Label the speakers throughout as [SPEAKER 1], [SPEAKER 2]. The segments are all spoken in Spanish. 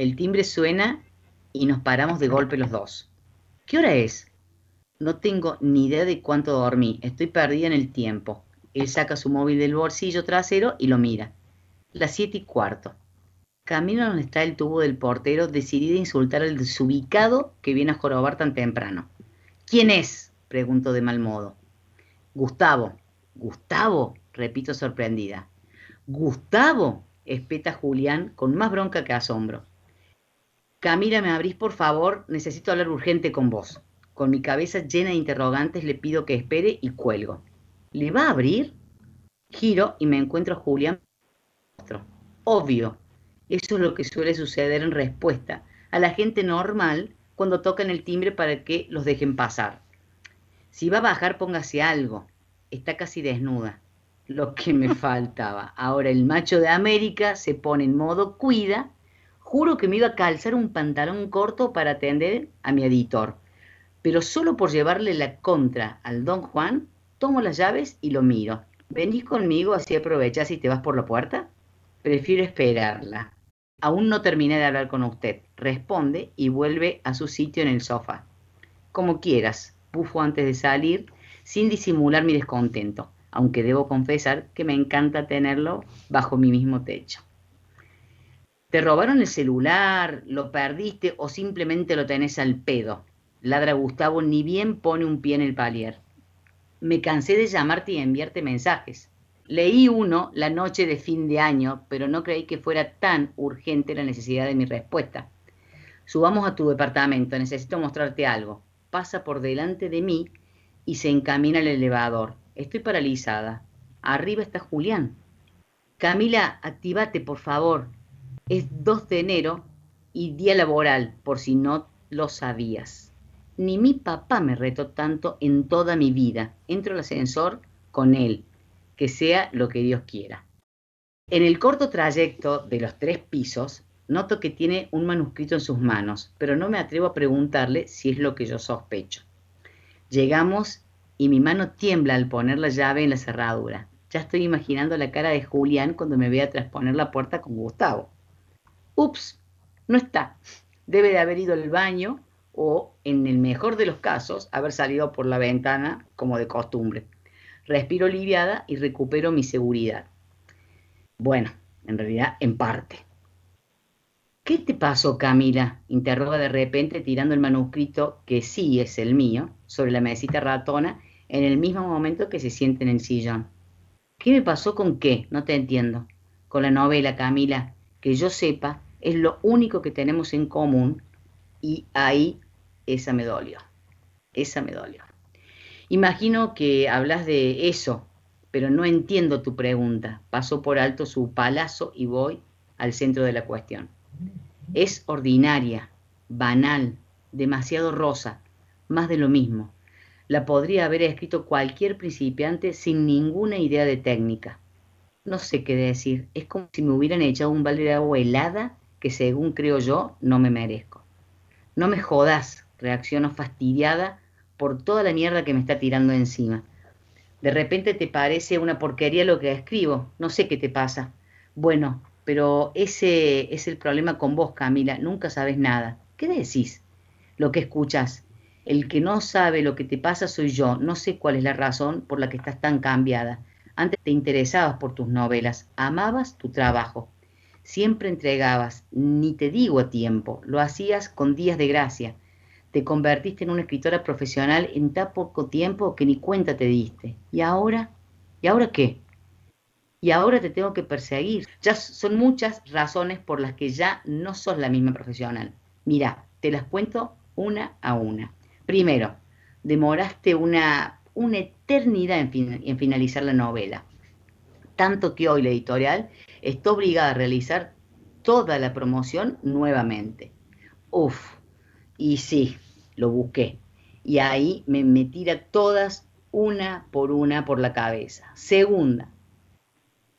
[SPEAKER 1] El timbre suena y nos paramos de golpe los dos. ¿Qué hora es? No tengo ni idea de cuánto dormí. Estoy perdida en el tiempo. Él saca su móvil del bolsillo trasero y lo mira. Las siete y cuarto. Camino donde está el tubo del portero, decidida a insultar al desubicado que viene a jorobar tan temprano. ¿Quién es? pregunto de mal modo. Gustavo. ¿Gustavo? repito sorprendida. ¿Gustavo? espeta Julián con más bronca que asombro. Camila, ¿me abrís por favor? Necesito hablar urgente con vos. Con mi cabeza llena de interrogantes le pido que espere y cuelgo. ¿Le va a abrir? Giro y me encuentro a Julián. Obvio, eso es lo que suele suceder en respuesta a la gente normal cuando tocan el timbre para que los dejen pasar. Si va a bajar, póngase algo. Está casi desnuda. Lo que me faltaba. Ahora el macho de América se pone en modo cuida. Juro que me iba a calzar un pantalón corto para atender a mi editor. Pero solo por llevarle la contra al don Juan, tomo las llaves y lo miro. ¿Venís conmigo así aprovechas y te vas por la puerta? Prefiero esperarla. Aún no terminé de hablar con usted. Responde y vuelve a su sitio en el sofá. Como quieras, bufo antes de salir, sin disimular mi descontento, aunque debo confesar que me encanta tenerlo bajo mi mismo techo. ¿Te robaron el celular? ¿Lo perdiste o simplemente lo tenés al pedo? Ladra Gustavo, ni bien pone un pie en el palier. Me cansé de llamarte y enviarte mensajes. Leí uno la noche de fin de año, pero no creí que fuera tan urgente la necesidad de mi respuesta. Subamos a tu departamento, necesito mostrarte algo. Pasa por delante de mí y se encamina al elevador. Estoy paralizada. Arriba está Julián. Camila, activate, por favor. Es 2 de enero y día laboral, por si no lo sabías. Ni mi papá me retó tanto en toda mi vida. Entro al ascensor con él, que sea lo que Dios quiera. En el corto trayecto de los tres pisos, noto que tiene un manuscrito en sus manos, pero no me atrevo a preguntarle si es lo que yo sospecho. Llegamos y mi mano tiembla al poner la llave en la cerradura. Ya estoy imaginando la cara de Julián cuando me vea trasponer la puerta con Gustavo. Ups, no está. Debe de haber ido al baño o, en el mejor de los casos, haber salido por la ventana como de costumbre. Respiro aliviada y recupero mi seguridad. Bueno, en realidad, en parte. ¿Qué te pasó, Camila? interroga de repente tirando el manuscrito, que sí es el mío, sobre la mesita ratona, en el mismo momento que se siente en el sillón. ¿Qué me pasó con qué? No te entiendo. Con la novela, Camila, que yo sepa, es lo único que tenemos en común y ahí esa me dolió, esa me dolió. Imagino que hablas de eso, pero no entiendo tu pregunta. Paso por alto su palazo y voy al centro de la cuestión. Es ordinaria, banal, demasiado rosa, más de lo mismo. La podría haber escrito cualquier principiante sin ninguna idea de técnica. No sé qué decir, es como si me hubieran echado un balde de agua helada que según creo yo no me merezco. No me jodas, reacciono fastidiada por toda la mierda que me está tirando encima. De repente te parece una porquería lo que escribo, no sé qué te pasa. Bueno, pero ese es el problema con vos, Camila, nunca sabes nada. ¿Qué decís? Lo que escuchas. El que no sabe lo que te pasa soy yo, no sé cuál es la razón por la que estás tan cambiada. Antes te interesabas por tus novelas, amabas tu trabajo, siempre entregabas, ni te digo a tiempo, lo hacías con días de gracia te convertiste en una escritora profesional en tan poco tiempo que ni cuenta te diste. ¿Y ahora? ¿Y ahora qué? Y ahora te tengo que perseguir. Ya son muchas razones por las que ya no sos la misma profesional. Mira, te las cuento una a una. Primero, demoraste una, una eternidad en, finalizar la novela. Tanto que hoy la editorial está obligada a realizar toda la promoción nuevamente. Uf, y sí, lo busqué. Y ahí me, me tira todas una por una por la cabeza. Segunda,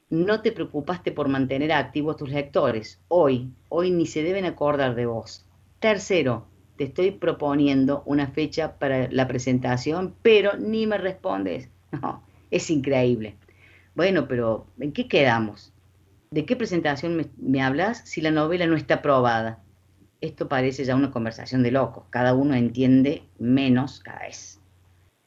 [SPEAKER 1] no te preocupaste por mantener activos tus lectores. Hoy, hoy ni se deben acordar de vos. Tercero, te estoy proponiendo una fecha para la presentación, pero ni me respondes. No, es increíble. Bueno, pero ¿en qué quedamos? ¿De qué presentación me, me hablas si la novela no está aprobada? esto parece ya una conversación de locos. Cada uno entiende menos cada vez.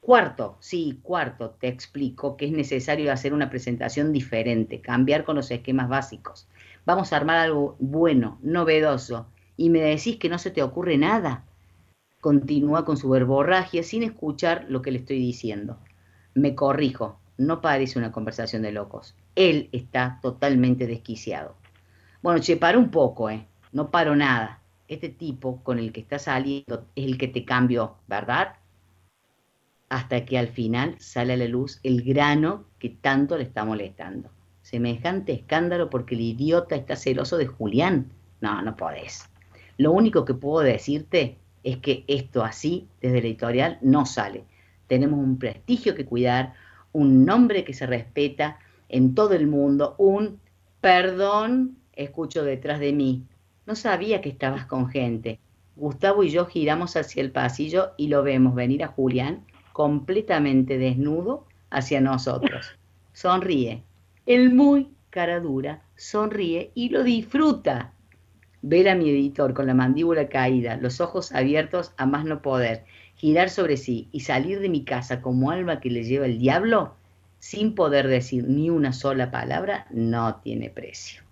[SPEAKER 1] Cuarto, sí, cuarto, te explico que es necesario hacer una presentación diferente, cambiar con los esquemas básicos. Vamos a armar algo bueno, novedoso, y me decís que no se te ocurre nada. Continúa con su verborragia sin escuchar lo que le estoy diciendo. Me corrijo, no parece una conversación de locos. Él está totalmente desquiciado. Bueno, che, para un poco, ¿eh? No paro nada. Este tipo con el que está saliendo es el que te cambió, ¿verdad? Hasta que al final sale a la luz el grano que tanto le está molestando. Semejante escándalo porque el idiota está celoso de Julián. No, no podés. Lo único que puedo decirte es que esto así, desde la editorial, no sale. Tenemos un prestigio que cuidar, un nombre que se respeta en todo el mundo, un perdón, escucho detrás de mí. No sabía que estabas con gente. Gustavo y yo giramos hacia el pasillo y lo vemos venir a Julián completamente desnudo hacia nosotros. Sonríe. El muy cara dura sonríe y lo disfruta. Ver a mi editor con la mandíbula caída, los ojos abiertos a más no poder, girar sobre sí y salir de mi casa como alma que le lleva el diablo, sin poder decir ni una sola palabra, no tiene precio.